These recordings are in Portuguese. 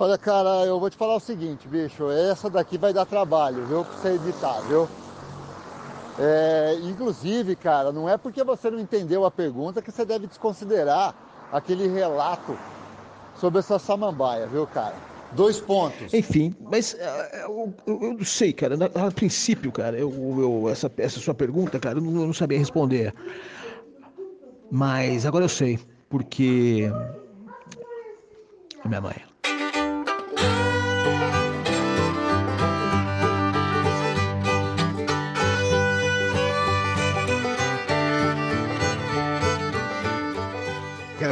Olha, cara, eu vou te falar o seguinte, bicho, essa daqui vai dar trabalho, viu, pra você editar, viu? É, inclusive, cara, não é porque você não entendeu a pergunta que você deve desconsiderar aquele relato sobre essa samambaia, viu, cara? Dois pontos. Enfim, mas uh, eu, eu, eu, não sei, cara. A princípio, cara, eu, eu, essa, essa sua pergunta, cara, eu não, eu não sabia responder. Mas agora eu sei, porque. Minha mãe.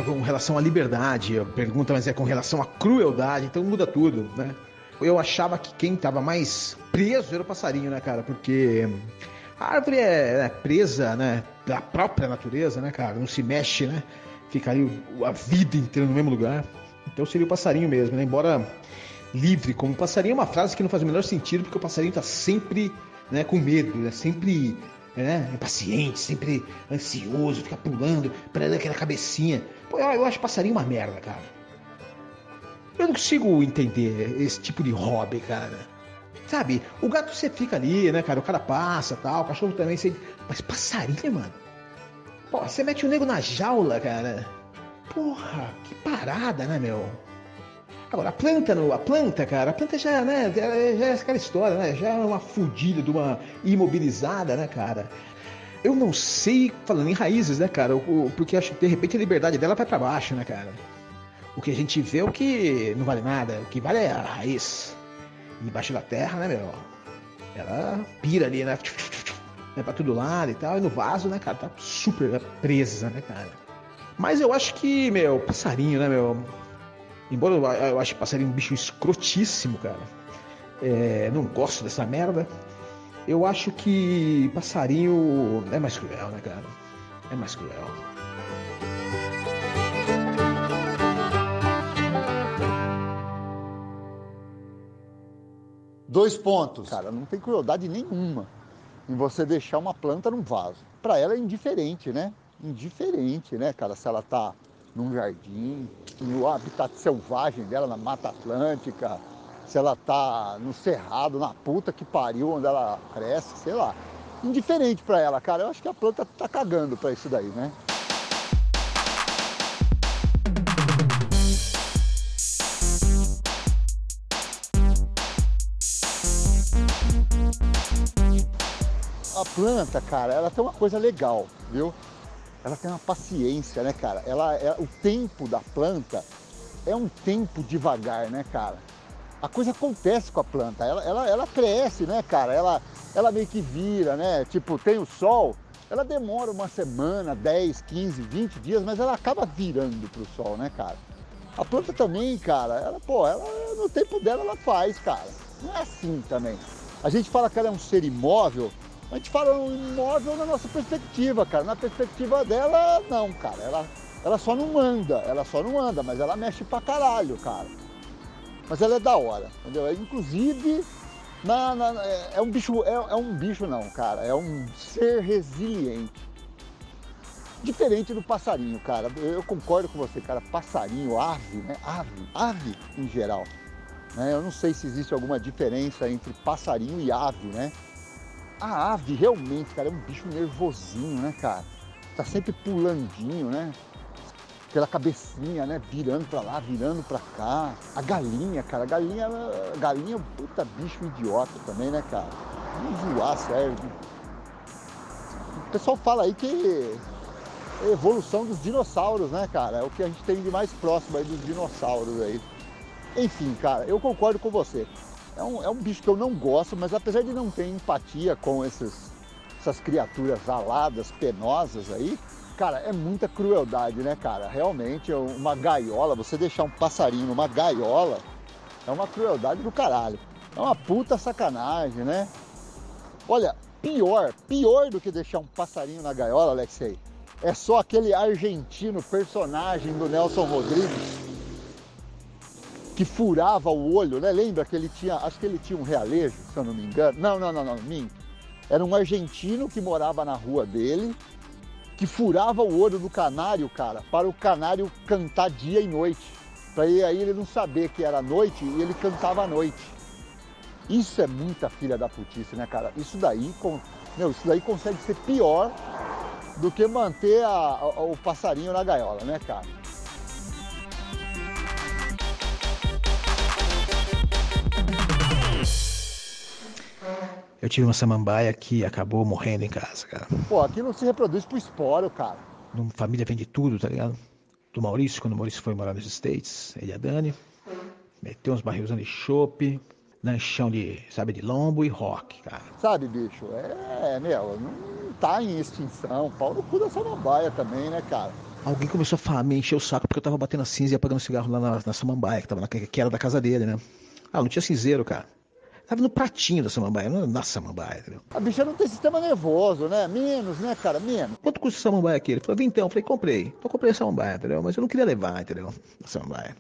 Com relação à liberdade, pergunta, mas é com relação à crueldade, então muda tudo, né? Eu achava que quem estava mais preso era o passarinho, né, cara? Porque a árvore é, é presa, né, da própria natureza, né, cara? Não se mexe, né? Fica a vida inteira no mesmo lugar. Então seria o passarinho mesmo, né? Embora livre como passarinho é uma frase que não faz o menor sentido, porque o passarinho está sempre né, com medo, né? Sempre né? Impaciente, sempre ansioso, fica pulando, prendendo aquela cabecinha. Pô, eu, eu acho passarinho uma merda, cara. Eu não consigo entender esse tipo de hobby, cara. Sabe, o gato você fica ali, né, cara? O cara passa tal, o cachorro também, você... mas passarinho, mano. Pô, você mete o nego na jaula, cara. Porra, que parada, né, meu? Agora, a planta, a planta, cara, a planta já, né, já é aquela história, né? Já é uma fudida de uma imobilizada, né, cara? Eu não sei, falando em raízes, né, cara? Porque acho que de repente a liberdade dela vai para baixo, né, cara? O que a gente vê é o que não vale nada, o que vale é a raiz. Embaixo da terra, né, meu? Ela pira ali, né? né pra todo lado e tal. E no vaso, né, cara? Tá super presa, né, cara? Mas eu acho que, meu, passarinho, né, meu? Embora eu, eu ache passarinho um bicho escrotíssimo, cara. É, não gosto dessa merda. Eu acho que passarinho é mais cruel, né, cara? É mais cruel. Dois pontos. Cara, não tem crueldade nenhuma em você deixar uma planta num vaso. Para ela é indiferente, né? Indiferente, né, cara? Se ela tá num jardim, no habitat selvagem dela, na Mata Atlântica, se ela tá no cerrado, na puta que pariu, onde ela cresce, sei lá. Indiferente para ela, cara. Eu acho que a planta tá cagando para isso daí, né? A planta, cara, ela tem uma coisa legal, viu? Ela tem uma paciência, né, cara? Ela é o tempo da planta é um tempo devagar, né, cara? A coisa acontece com a planta, ela, ela, ela cresce, né, cara? Ela, ela meio que vira, né? Tipo, tem o sol, ela demora uma semana, 10, 15, 20 dias, mas ela acaba virando pro sol, né, cara? A planta também, cara, ela, pô, ela, no tempo dela ela faz, cara. Não é assim também. A gente fala que ela é um ser imóvel, a gente fala um imóvel na nossa perspectiva, cara. Na perspectiva dela, não, cara. Ela, ela só não anda, ela só não anda, mas ela mexe pra caralho, cara. Mas ela é da hora, entendeu? Inclusive, na, na, é, é um bicho, é, é um bicho não, cara. É um ser resiliente. Diferente do passarinho, cara. Eu concordo com você, cara. Passarinho, ave, né? Ave, ave em geral. Né? Eu não sei se existe alguma diferença entre passarinho e ave, né? A ave realmente, cara, é um bicho nervosinho, né, cara? Tá sempre pulandinho, né? Pela cabecinha, né? Virando pra lá, virando pra cá. A galinha, cara, a galinha, a galinha é um puta bicho idiota também, né, cara? Não voar serve. O pessoal fala aí que é evolução dos dinossauros, né, cara? É o que a gente tem de mais próximo aí dos dinossauros aí. Enfim, cara, eu concordo com você. É um, é um bicho que eu não gosto, mas apesar de não ter empatia com esses, essas criaturas aladas, penosas aí, cara, é muita crueldade, né, cara? Realmente, uma gaiola, você deixar um passarinho numa gaiola, é uma crueldade do caralho. É uma puta sacanagem, né? Olha, pior, pior do que deixar um passarinho na gaiola, Alexei, é só aquele argentino personagem do Nelson Rodrigues que furava o olho, né? Lembra que ele tinha, acho que ele tinha um realejo, se eu não me engano. Não, não, não, não, minto. Era um argentino que morava na rua dele, que furava o olho do canário, cara, para o canário cantar dia e noite. Pra aí ele não saber que era noite e ele cantava à noite. Isso é muita filha da putice, né, cara? Isso daí, meu, isso daí consegue ser pior do que manter a, a, o passarinho na gaiola, né, cara? Eu tive uma samambaia que acabou morrendo em casa, cara. Pô, aqui não se reproduz por esporo, cara. Uma família vende tudo, tá ligado? Do Maurício, quando o Maurício foi morar nos States, ele e a Dani. Meteu uns barris de chope, lanchão de, sabe, de lombo e rock, cara. Sabe, bicho, é, meu, não tá em extinção. Pau no cu da samambaia também, né, cara? Alguém começou a falar, me encher o saco porque eu tava batendo a cinza e apagando cigarro lá na, na samambaia, que, tava na, que era da casa dele, né? Ah, não tinha cinzeiro, cara. Tava no pratinho da samambaia, não na samambaia, entendeu? A bicha não tem sistema nervoso, né? Menos, né, cara? Menos. Quanto custa a samambaia aqui? Ele falou, então. Eu falei, comprei. Então comprei a samambaia, entendeu? Mas eu não queria levar, entendeu? A samambaia.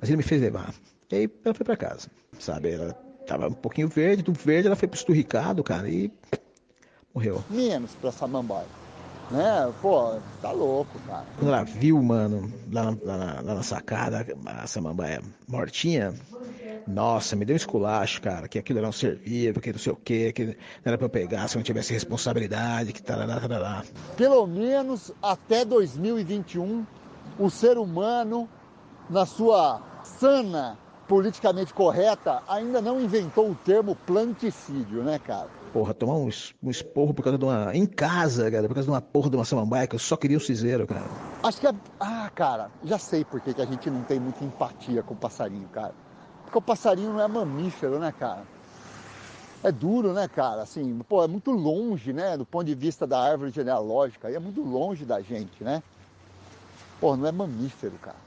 Mas ele me fez levar. E aí ela foi pra casa, sabe? Ela tava um pouquinho verde, do verde ela foi pro esturricado, cara, e morreu. Menos pra samambaia. Né? Pô, tá louco, cara. Quando ela viu, mano, lá na, lá na, lá na sacada, a samambaia mortinha, nossa, me deu um esculacho, cara, que aquilo era um ser vivo, que não sei o quê, que não era pra eu pegar se eu não tivesse responsabilidade, que tarará, tarará. Pelo menos até 2021, o ser humano, na sua sana politicamente correta, ainda não inventou o termo planticídio, né, cara? Porra, tomar um, um esporro por causa de uma. em casa, cara, por causa de uma porra de uma samambaia que eu só queria o um ciseiro, cara. Acho que. É... Ah, cara, já sei por que, que a gente não tem muita empatia com o passarinho, cara. Porque o passarinho não é mamífero, né, cara? É duro, né, cara? Assim, pô, é muito longe, né, do ponto de vista da árvore genealógica, é muito longe da gente, né? Pô, não é mamífero, cara.